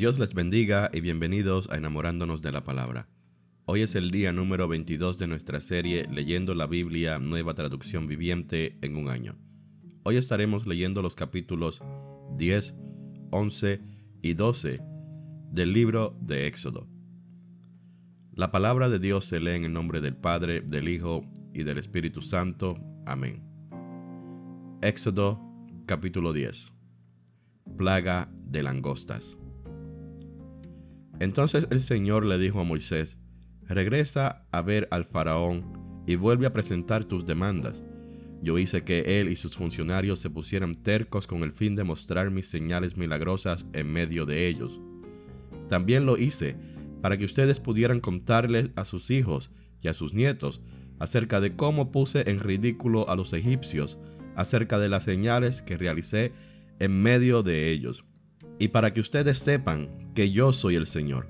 Dios les bendiga y bienvenidos a Enamorándonos de la Palabra. Hoy es el día número 22 de nuestra serie Leyendo la Biblia Nueva Traducción Viviente en un año. Hoy estaremos leyendo los capítulos 10, 11 y 12 del libro de Éxodo. La palabra de Dios se lee en el nombre del Padre, del Hijo y del Espíritu Santo. Amén. Éxodo capítulo 10. Plaga de langostas. Entonces el Señor le dijo a Moisés, regresa a ver al faraón y vuelve a presentar tus demandas. Yo hice que él y sus funcionarios se pusieran tercos con el fin de mostrar mis señales milagrosas en medio de ellos. También lo hice para que ustedes pudieran contarles a sus hijos y a sus nietos acerca de cómo puse en ridículo a los egipcios, acerca de las señales que realicé en medio de ellos y para que ustedes sepan que yo soy el Señor.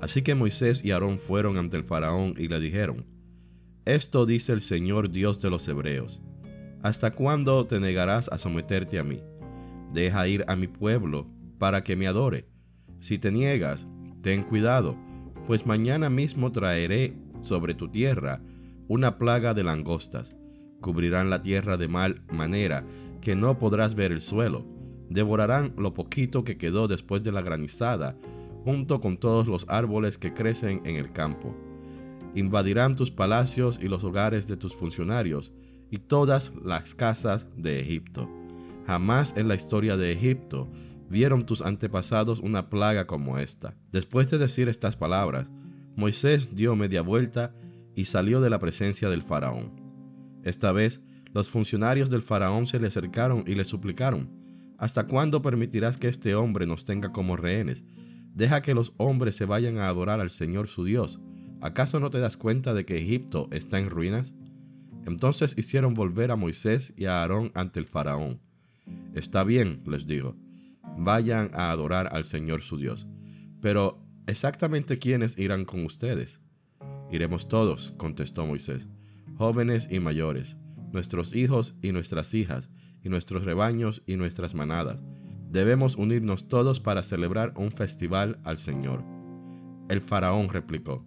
Así que Moisés y Aarón fueron ante el faraón y le dijeron, Esto dice el Señor Dios de los Hebreos, ¿hasta cuándo te negarás a someterte a mí? Deja ir a mi pueblo para que me adore. Si te niegas, ten cuidado, pues mañana mismo traeré sobre tu tierra una plaga de langostas. Cubrirán la tierra de mal manera que no podrás ver el suelo devorarán lo poquito que quedó después de la granizada, junto con todos los árboles que crecen en el campo. Invadirán tus palacios y los hogares de tus funcionarios y todas las casas de Egipto. Jamás en la historia de Egipto vieron tus antepasados una plaga como esta. Después de decir estas palabras, Moisés dio media vuelta y salió de la presencia del faraón. Esta vez, los funcionarios del faraón se le acercaron y le suplicaron, ¿Hasta cuándo permitirás que este hombre nos tenga como rehenes? Deja que los hombres se vayan a adorar al Señor su Dios. ¿Acaso no te das cuenta de que Egipto está en ruinas? Entonces hicieron volver a Moisés y a Aarón ante el faraón. Está bien, les dijo, vayan a adorar al Señor su Dios. Pero, ¿exactamente quiénes irán con ustedes? Iremos todos, contestó Moisés, jóvenes y mayores, nuestros hijos y nuestras hijas, y nuestros rebaños y nuestras manadas. Debemos unirnos todos para celebrar un festival al Señor. El faraón replicó,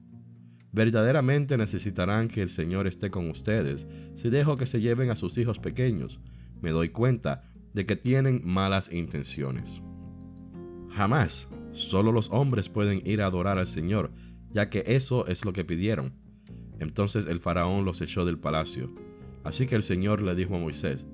Verdaderamente necesitarán que el Señor esté con ustedes si dejo que se lleven a sus hijos pequeños. Me doy cuenta de que tienen malas intenciones. Jamás, solo los hombres pueden ir a adorar al Señor, ya que eso es lo que pidieron. Entonces el faraón los echó del palacio. Así que el Señor le dijo a Moisés,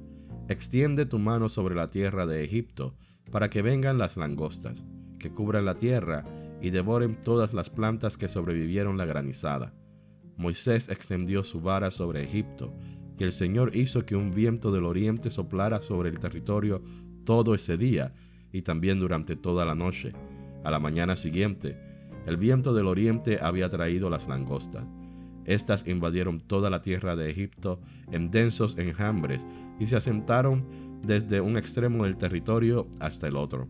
Extiende tu mano sobre la tierra de Egipto, para que vengan las langostas, que cubran la tierra y devoren todas las plantas que sobrevivieron la granizada. Moisés extendió su vara sobre Egipto, y el Señor hizo que un viento del oriente soplara sobre el territorio todo ese día y también durante toda la noche. A la mañana siguiente, el viento del oriente había traído las langostas. Estas invadieron toda la tierra de Egipto en densos enjambres y se asentaron desde un extremo del territorio hasta el otro.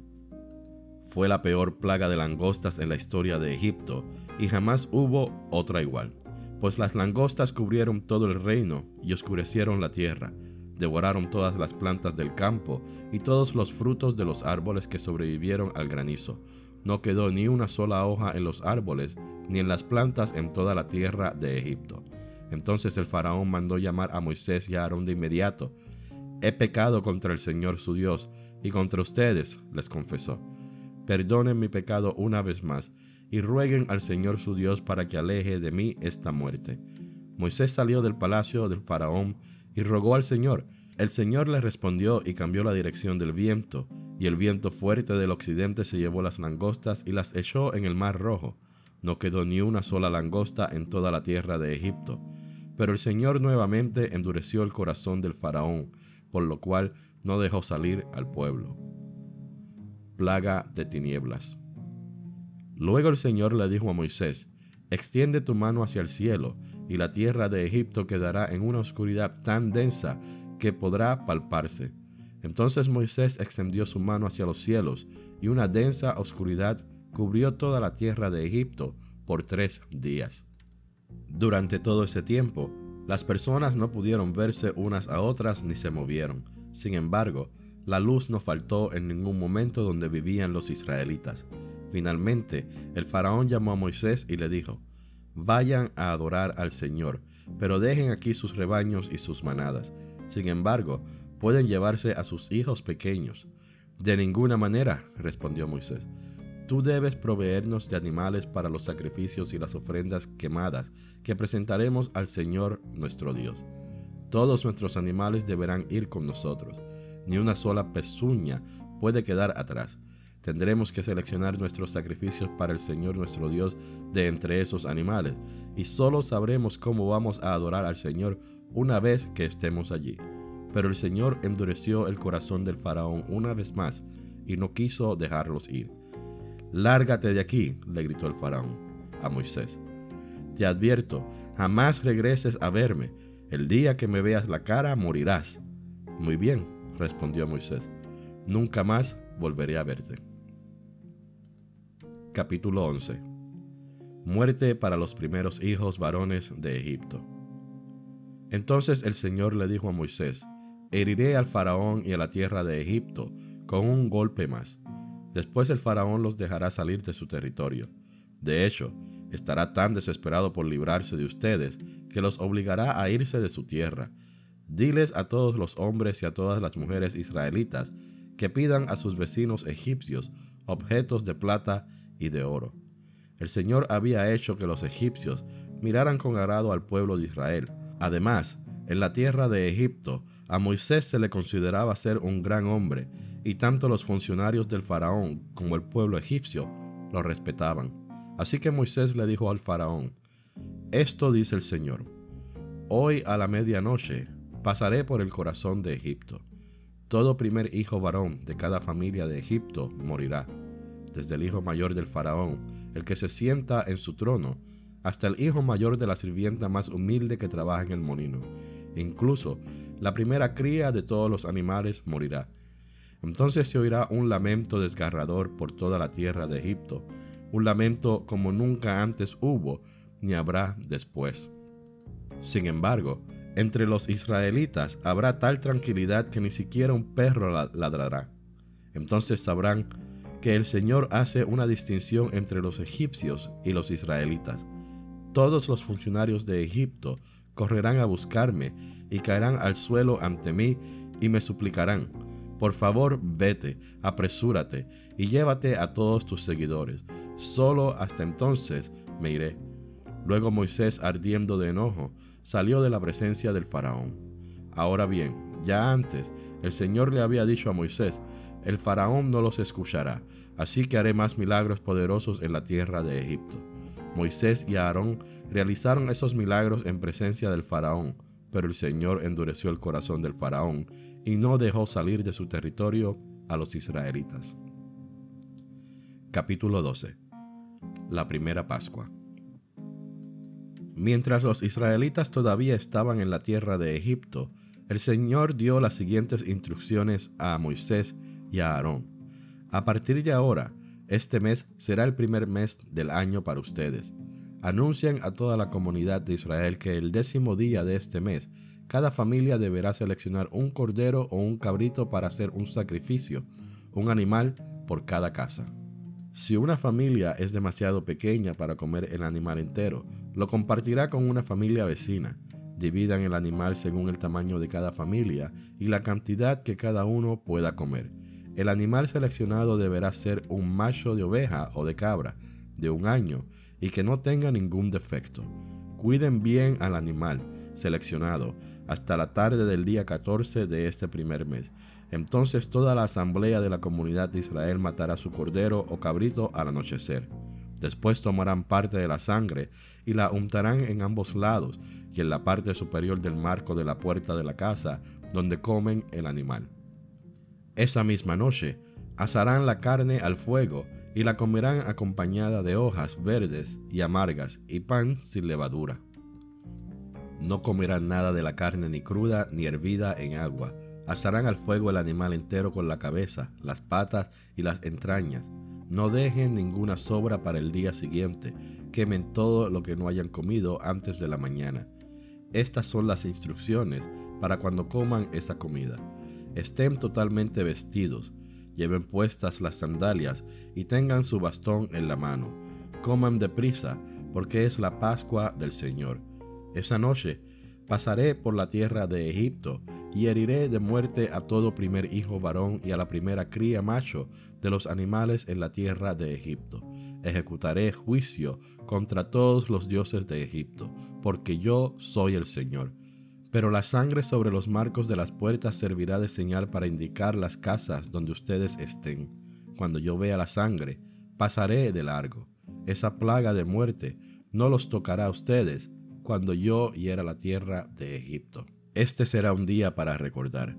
Fue la peor plaga de langostas en la historia de Egipto y jamás hubo otra igual, pues las langostas cubrieron todo el reino y oscurecieron la tierra, devoraron todas las plantas del campo y todos los frutos de los árboles que sobrevivieron al granizo. No quedó ni una sola hoja en los árboles ni en las plantas en toda la tierra de Egipto. Entonces el faraón mandó llamar a Moisés y a Aarón de inmediato, He pecado contra el Señor su Dios y contra ustedes, les confesó. Perdonen mi pecado una vez más y rueguen al Señor su Dios para que aleje de mí esta muerte. Moisés salió del palacio del faraón y rogó al Señor. El Señor le respondió y cambió la dirección del viento, y el viento fuerte del occidente se llevó las langostas y las echó en el mar rojo. No quedó ni una sola langosta en toda la tierra de Egipto. Pero el Señor nuevamente endureció el corazón del faraón, por lo cual no dejó salir al pueblo. Plaga de tinieblas. Luego el Señor le dijo a Moisés, extiende tu mano hacia el cielo, y la tierra de Egipto quedará en una oscuridad tan densa que podrá palparse. Entonces Moisés extendió su mano hacia los cielos, y una densa oscuridad cubrió toda la tierra de Egipto por tres días. Durante todo ese tiempo, las personas no pudieron verse unas a otras ni se movieron. Sin embargo, la luz no faltó en ningún momento donde vivían los israelitas. Finalmente, el faraón llamó a Moisés y le dijo, Vayan a adorar al Señor, pero dejen aquí sus rebaños y sus manadas. Sin embargo, pueden llevarse a sus hijos pequeños. De ninguna manera, respondió Moisés. Tú debes proveernos de animales para los sacrificios y las ofrendas quemadas que presentaremos al Señor nuestro Dios. Todos nuestros animales deberán ir con nosotros. Ni una sola pezuña puede quedar atrás. Tendremos que seleccionar nuestros sacrificios para el Señor nuestro Dios de entre esos animales, y solo sabremos cómo vamos a adorar al Señor una vez que estemos allí. Pero el Señor endureció el corazón del faraón una vez más, y no quiso dejarlos ir. Lárgate de aquí, le gritó el faraón a Moisés. Te advierto, jamás regreses a verme. El día que me veas la cara, morirás. Muy bien, respondió Moisés. Nunca más volveré a verte. Capítulo 11 Muerte para los primeros hijos varones de Egipto. Entonces el Señor le dijo a Moisés, Heriré al faraón y a la tierra de Egipto con un golpe más. Después el faraón los dejará salir de su territorio. De hecho, estará tan desesperado por librarse de ustedes que los obligará a irse de su tierra. Diles a todos los hombres y a todas las mujeres israelitas que pidan a sus vecinos egipcios objetos de plata y de oro. El Señor había hecho que los egipcios miraran con agrado al pueblo de Israel. Además, en la tierra de Egipto, a Moisés se le consideraba ser un gran hombre, y tanto los funcionarios del faraón como el pueblo egipcio lo respetaban. Así que Moisés le dijo al faraón, Esto dice el Señor, hoy a la medianoche pasaré por el corazón de Egipto. Todo primer hijo varón de cada familia de Egipto morirá desde el hijo mayor del faraón, el que se sienta en su trono, hasta el hijo mayor de la sirvienta más humilde que trabaja en el molino. Incluso la primera cría de todos los animales morirá. Entonces se oirá un lamento desgarrador por toda la tierra de Egipto, un lamento como nunca antes hubo, ni habrá después. Sin embargo, entre los israelitas habrá tal tranquilidad que ni siquiera un perro ladrará. Entonces sabrán que el Señor hace una distinción entre los egipcios y los israelitas. Todos los funcionarios de Egipto correrán a buscarme y caerán al suelo ante mí y me suplicarán, por favor vete, apresúrate y llévate a todos tus seguidores. Solo hasta entonces me iré. Luego Moisés, ardiendo de enojo, salió de la presencia del faraón. Ahora bien, ya antes, el Señor le había dicho a Moisés, el faraón no los escuchará, así que haré más milagros poderosos en la tierra de Egipto. Moisés y Aarón realizaron esos milagros en presencia del faraón, pero el Señor endureció el corazón del faraón y no dejó salir de su territorio a los israelitas. Capítulo 12 La primera Pascua Mientras los israelitas todavía estaban en la tierra de Egipto, el Señor dio las siguientes instrucciones a Moisés y a Aarón. A partir de ahora, este mes será el primer mes del año para ustedes. Anuncian a toda la comunidad de Israel que el décimo día de este mes, cada familia deberá seleccionar un cordero o un cabrito para hacer un sacrificio, un animal por cada casa. Si una familia es demasiado pequeña para comer el animal entero, lo compartirá con una familia vecina. Dividan el animal según el tamaño de cada familia y la cantidad que cada uno pueda comer. El animal seleccionado deberá ser un macho de oveja o de cabra de un año y que no tenga ningún defecto. Cuiden bien al animal seleccionado hasta la tarde del día 14 de este primer mes. Entonces toda la asamblea de la comunidad de Israel matará su cordero o cabrito al anochecer. Después tomarán parte de la sangre y la untarán en ambos lados y en la parte superior del marco de la puerta de la casa donde comen el animal. Esa misma noche asarán la carne al fuego y la comerán acompañada de hojas verdes y amargas y pan sin levadura. No comerán nada de la carne ni cruda ni hervida en agua. Asarán al fuego el animal entero con la cabeza, las patas y las entrañas. No dejen ninguna sobra para el día siguiente. Quemen todo lo que no hayan comido antes de la mañana. Estas son las instrucciones para cuando coman esa comida estén totalmente vestidos. lleven puestas las sandalias y tengan su bastón en la mano. Coman deprisa, porque es la Pascua del Señor. Esa noche pasaré por la tierra de Egipto y heriré de muerte a todo primer hijo varón y a la primera cría macho de los animales en la tierra de Egipto. Ejecutaré juicio contra todos los dioses de Egipto, porque yo soy el Señor. Pero la sangre sobre los marcos de las puertas servirá de señal para indicar las casas donde ustedes estén. Cuando yo vea la sangre, pasaré de largo. Esa plaga de muerte no los tocará a ustedes cuando yo hiera la tierra de Egipto. Este será un día para recordar.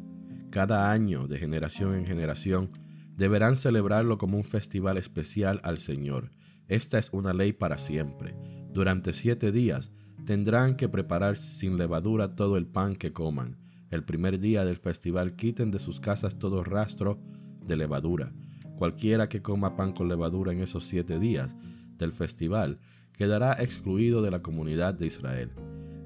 Cada año, de generación en generación, deberán celebrarlo como un festival especial al Señor. Esta es una ley para siempre. Durante siete días tendrán que preparar sin levadura todo el pan que coman. El primer día del festival quiten de sus casas todo rastro de levadura. Cualquiera que coma pan con levadura en esos siete días del festival quedará excluido de la comunidad de Israel.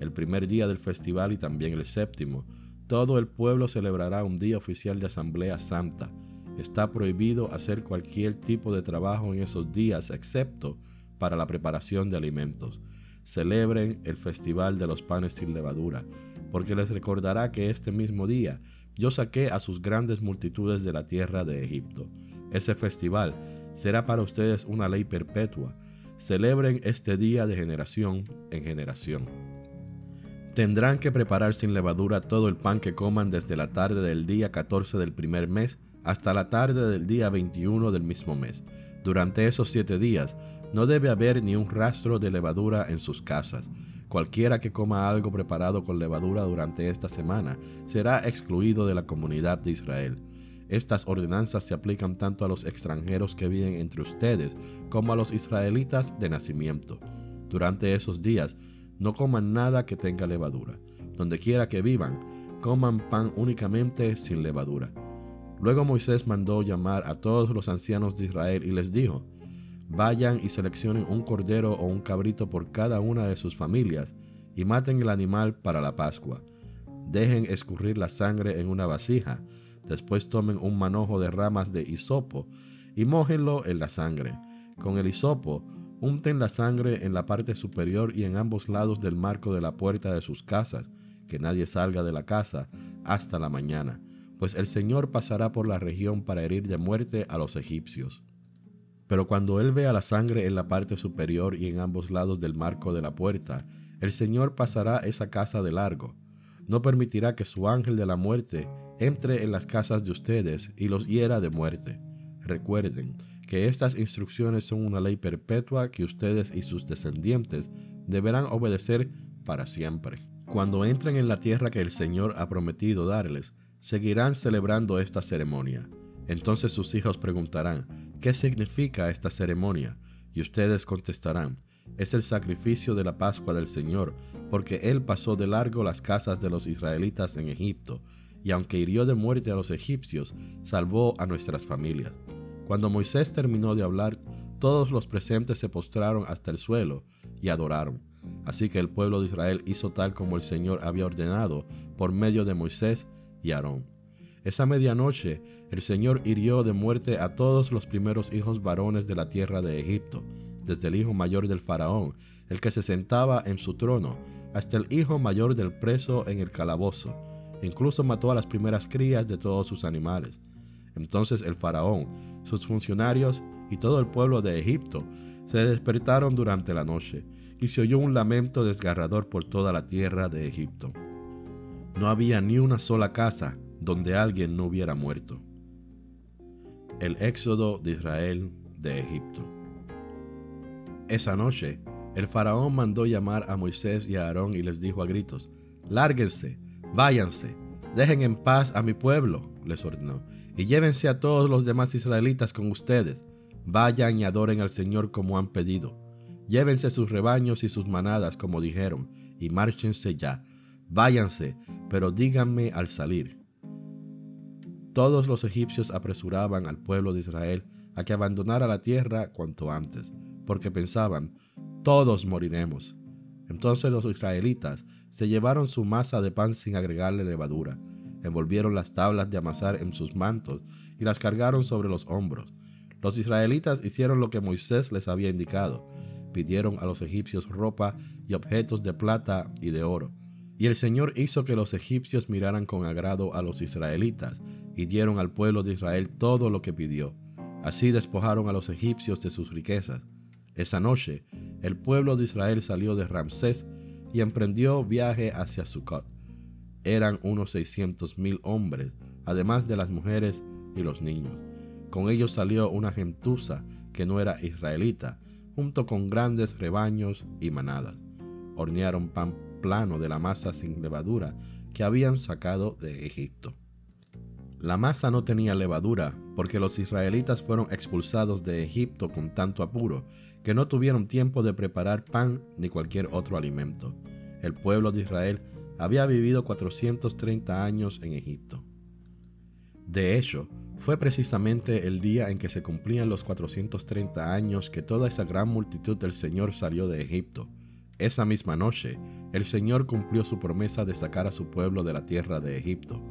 El primer día del festival y también el séptimo, todo el pueblo celebrará un día oficial de asamblea santa. Está prohibido hacer cualquier tipo de trabajo en esos días excepto para la preparación de alimentos celebren el festival de los panes sin levadura, porque les recordará que este mismo día yo saqué a sus grandes multitudes de la tierra de Egipto. Ese festival será para ustedes una ley perpetua. Celebren este día de generación en generación. Tendrán que preparar sin levadura todo el pan que coman desde la tarde del día 14 del primer mes hasta la tarde del día 21 del mismo mes. Durante esos siete días no debe haber ni un rastro de levadura en sus casas. Cualquiera que coma algo preparado con levadura durante esta semana será excluido de la comunidad de Israel. Estas ordenanzas se aplican tanto a los extranjeros que viven entre ustedes como a los israelitas de nacimiento. Durante esos días, no coman nada que tenga levadura. Donde quiera que vivan, coman pan únicamente sin levadura. Luego Moisés mandó llamar a todos los ancianos de Israel y les dijo, Vayan y seleccionen un cordero o un cabrito por cada una de sus familias y maten el animal para la Pascua. Dejen escurrir la sangre en una vasija. Después tomen un manojo de ramas de hisopo y mójenlo en la sangre. Con el hisopo, unten la sangre en la parte superior y en ambos lados del marco de la puerta de sus casas, que nadie salga de la casa hasta la mañana, pues el Señor pasará por la región para herir de muerte a los egipcios. Pero cuando él vea la sangre en la parte superior y en ambos lados del marco de la puerta, el Señor pasará esa casa de largo. No permitirá que su ángel de la muerte entre en las casas de ustedes y los hiera de muerte. Recuerden que estas instrucciones son una ley perpetua que ustedes y sus descendientes deberán obedecer para siempre. Cuando entren en la tierra que el Señor ha prometido darles, seguirán celebrando esta ceremonia. Entonces sus hijos preguntarán, ¿Qué significa esta ceremonia? Y ustedes contestarán, es el sacrificio de la Pascua del Señor, porque Él pasó de largo las casas de los israelitas en Egipto, y aunque hirió de muerte a los egipcios, salvó a nuestras familias. Cuando Moisés terminó de hablar, todos los presentes se postraron hasta el suelo y adoraron. Así que el pueblo de Israel hizo tal como el Señor había ordenado por medio de Moisés y Aarón. Esa medianoche el Señor hirió de muerte a todos los primeros hijos varones de la tierra de Egipto, desde el hijo mayor del faraón, el que se sentaba en su trono, hasta el hijo mayor del preso en el calabozo. Incluso mató a las primeras crías de todos sus animales. Entonces el faraón, sus funcionarios y todo el pueblo de Egipto se despertaron durante la noche, y se oyó un lamento desgarrador por toda la tierra de Egipto. No había ni una sola casa donde alguien no hubiera muerto. El éxodo de Israel de Egipto. Esa noche, el faraón mandó llamar a Moisés y a Aarón y les dijo a gritos, Lárguense, váyanse, dejen en paz a mi pueblo, les ordenó, y llévense a todos los demás israelitas con ustedes. Vayan y adoren al Señor como han pedido. Llévense sus rebaños y sus manadas como dijeron, y márchense ya. Váyanse, pero díganme al salir. Todos los egipcios apresuraban al pueblo de Israel a que abandonara la tierra cuanto antes, porque pensaban, todos moriremos. Entonces los israelitas se llevaron su masa de pan sin agregarle levadura, envolvieron las tablas de amasar en sus mantos y las cargaron sobre los hombros. Los israelitas hicieron lo que Moisés les había indicado. Pidieron a los egipcios ropa y objetos de plata y de oro. Y el Señor hizo que los egipcios miraran con agrado a los israelitas y dieron al pueblo de Israel todo lo que pidió. Así despojaron a los egipcios de sus riquezas. Esa noche, el pueblo de Israel salió de Ramsés y emprendió viaje hacia Sucot. Eran unos seiscientos mil hombres, además de las mujeres y los niños. Con ellos salió una gentuza que no era israelita, junto con grandes rebaños y manadas. Hornearon pan plano de la masa sin levadura que habían sacado de Egipto. La masa no tenía levadura porque los israelitas fueron expulsados de Egipto con tanto apuro que no tuvieron tiempo de preparar pan ni cualquier otro alimento. El pueblo de Israel había vivido 430 años en Egipto. De hecho, fue precisamente el día en que se cumplían los 430 años que toda esa gran multitud del Señor salió de Egipto. Esa misma noche, el Señor cumplió su promesa de sacar a su pueblo de la tierra de Egipto.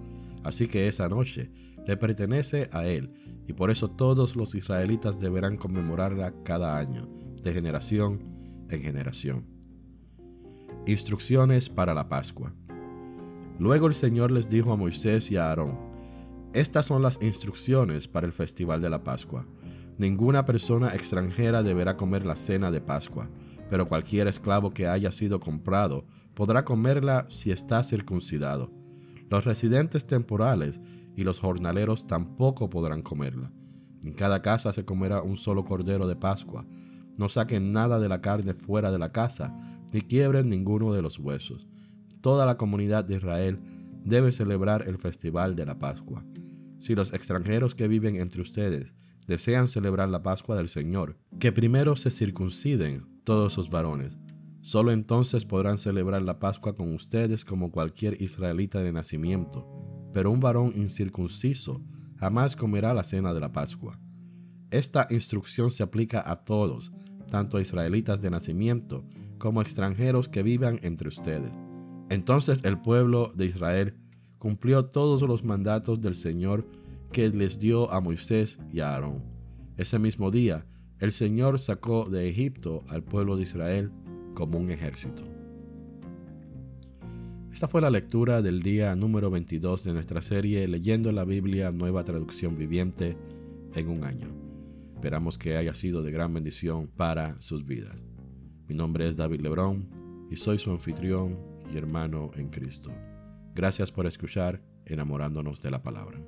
Así que esa noche le pertenece a Él, y por eso todos los israelitas deberán conmemorarla cada año, de generación en generación. Instrucciones para la Pascua. Luego el Señor les dijo a Moisés y a Aarón, Estas son las instrucciones para el festival de la Pascua. Ninguna persona extranjera deberá comer la cena de Pascua, pero cualquier esclavo que haya sido comprado podrá comerla si está circuncidado los residentes temporales y los jornaleros tampoco podrán comerla. En cada casa se comerá un solo cordero de Pascua. No saquen nada de la carne fuera de la casa, ni quiebren ninguno de los huesos. Toda la comunidad de Israel debe celebrar el festival de la Pascua. Si los extranjeros que viven entre ustedes desean celebrar la Pascua del Señor, que primero se circunciden todos sus varones, Solo entonces podrán celebrar la Pascua con ustedes como cualquier israelita de nacimiento, pero un varón incircunciso jamás comerá la cena de la Pascua. Esta instrucción se aplica a todos, tanto a israelitas de nacimiento como a extranjeros que vivan entre ustedes. Entonces el pueblo de Israel cumplió todos los mandatos del Señor que les dio a Moisés y a Aarón. Ese mismo día, el Señor sacó de Egipto al pueblo de Israel como un ejército. Esta fue la lectura del día número 22 de nuestra serie Leyendo la Biblia Nueva Traducción Viviente en un año. Esperamos que haya sido de gran bendición para sus vidas. Mi nombre es David Lebrón y soy su anfitrión y hermano en Cristo. Gracias por escuchar enamorándonos de la palabra.